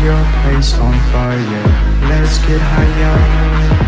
your place on fire. Let's get higher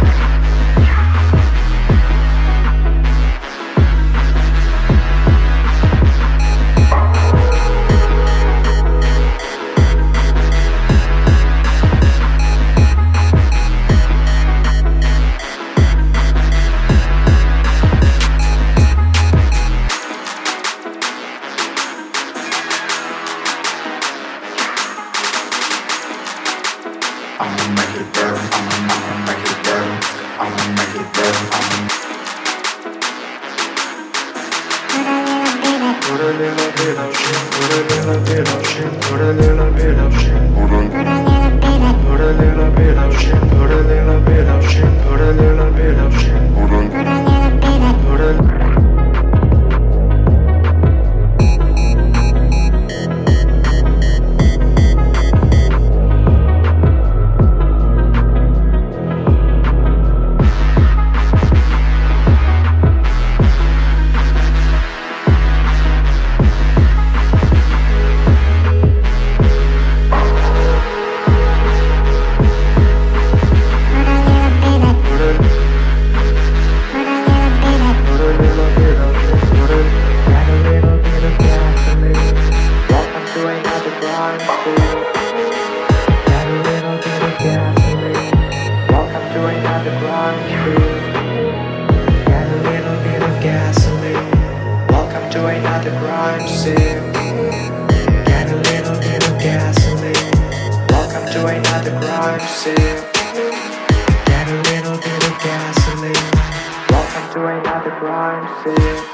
proceed. Get a little, bit of gasoline. Welcome to another crime scene. Get a little, bit of gasoline. Welcome to another crime scene.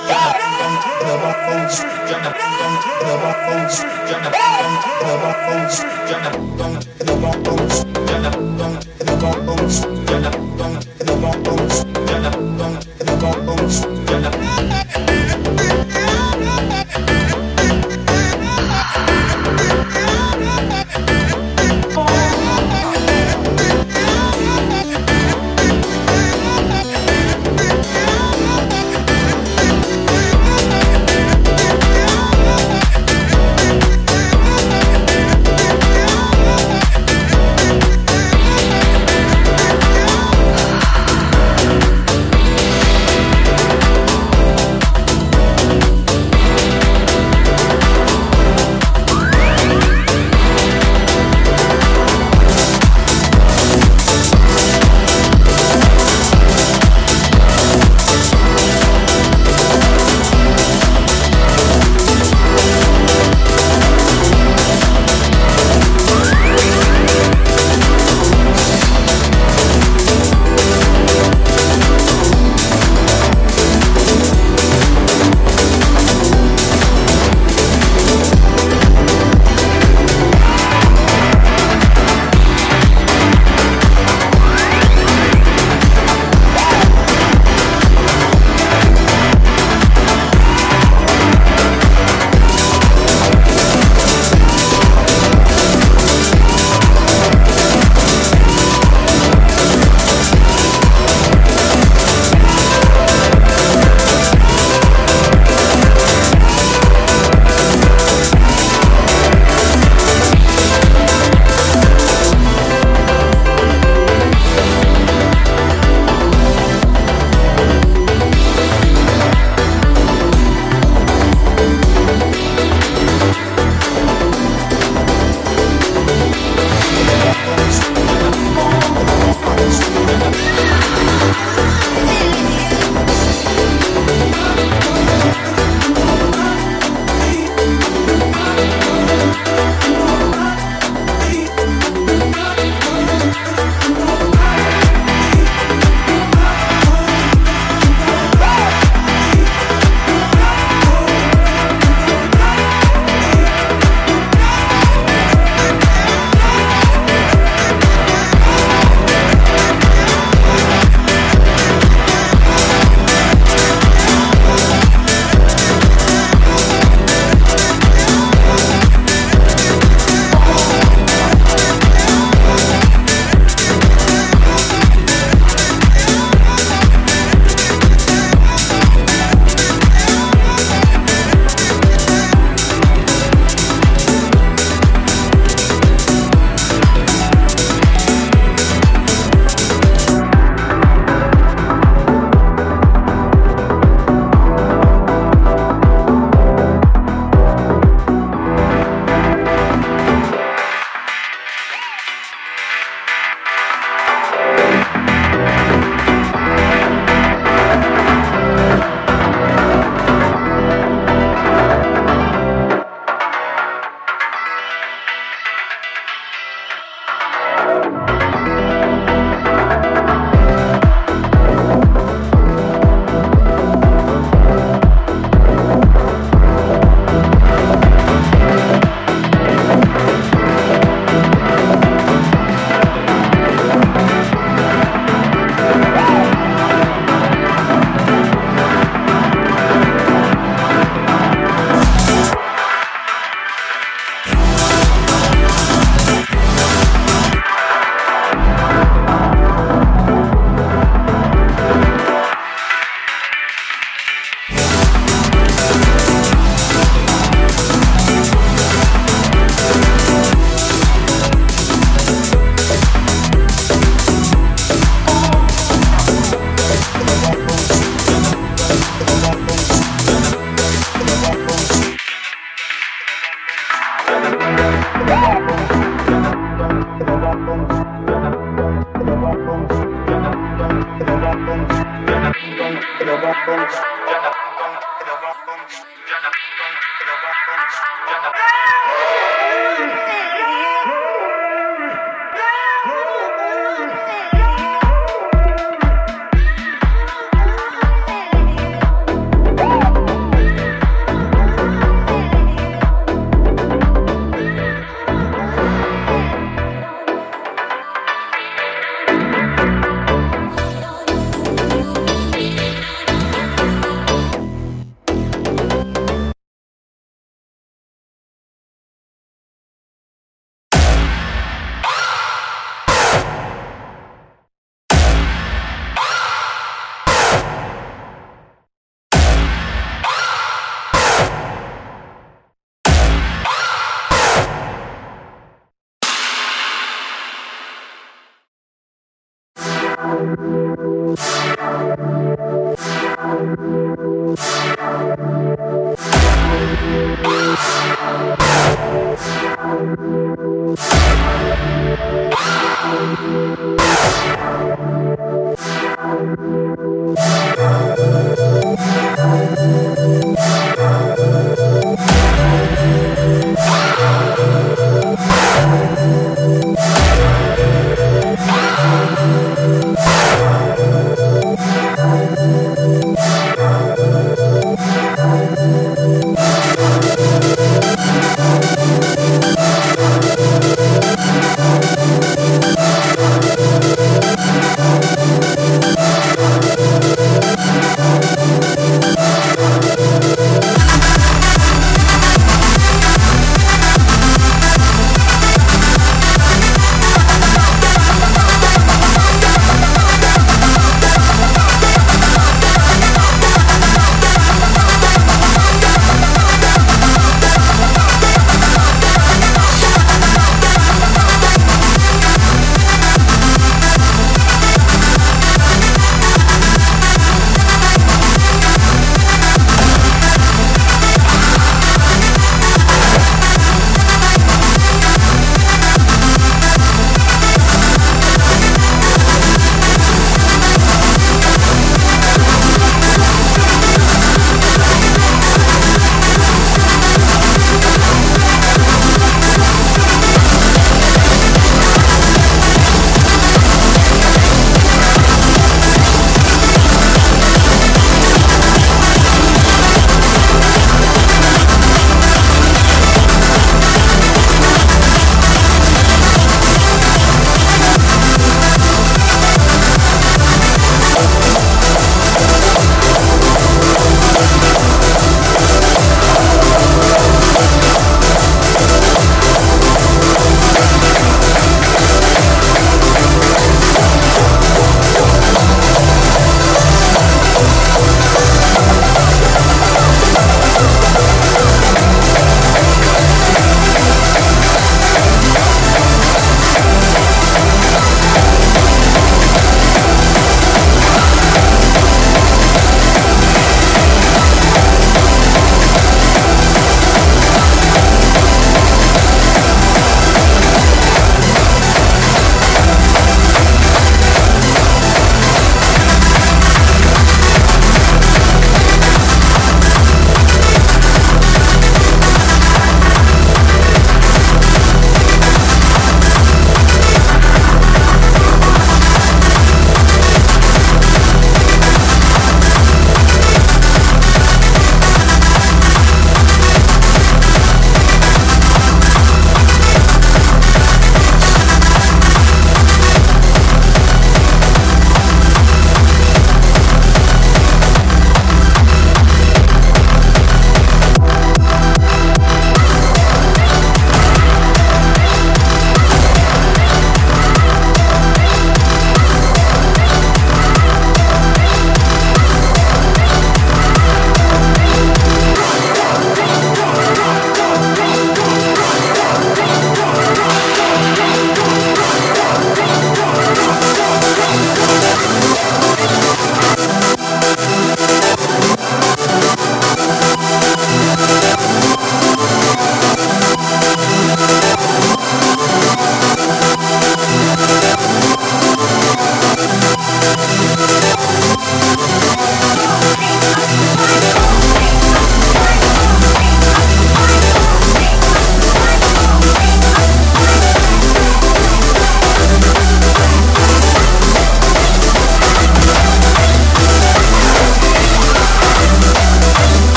Thank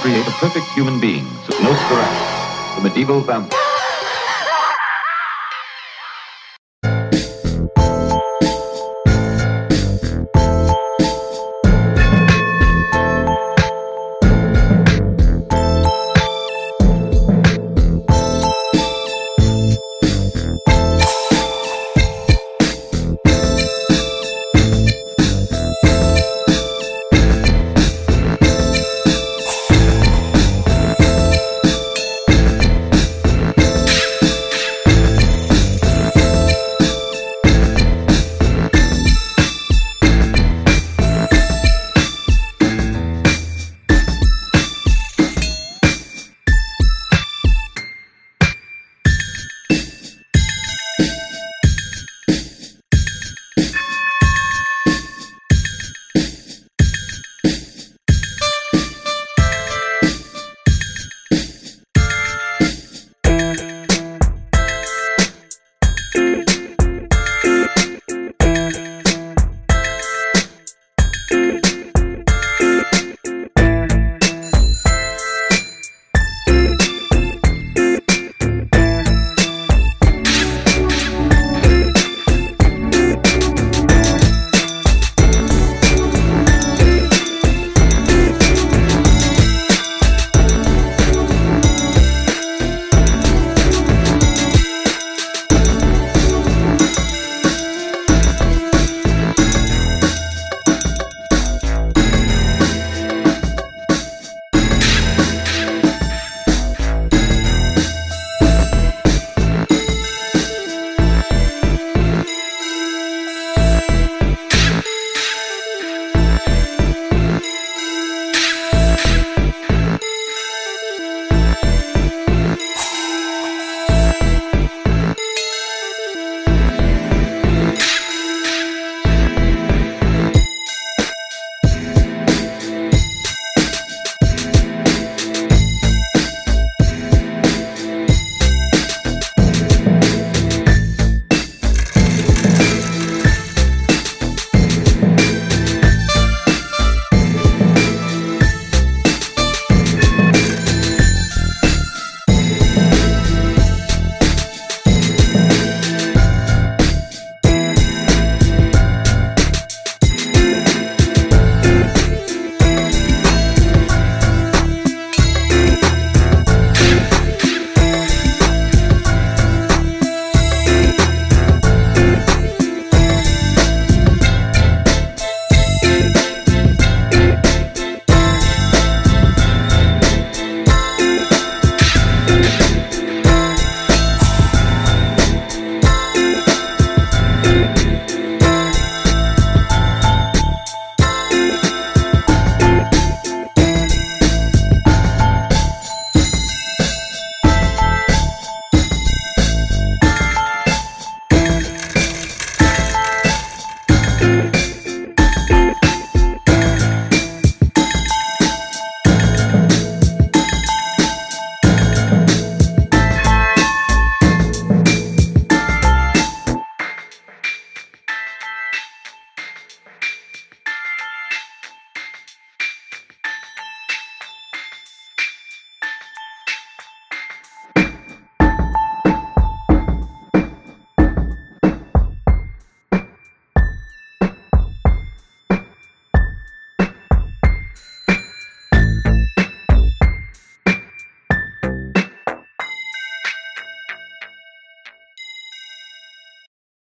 create a perfect human being. Nosferatu, the medieval vampire.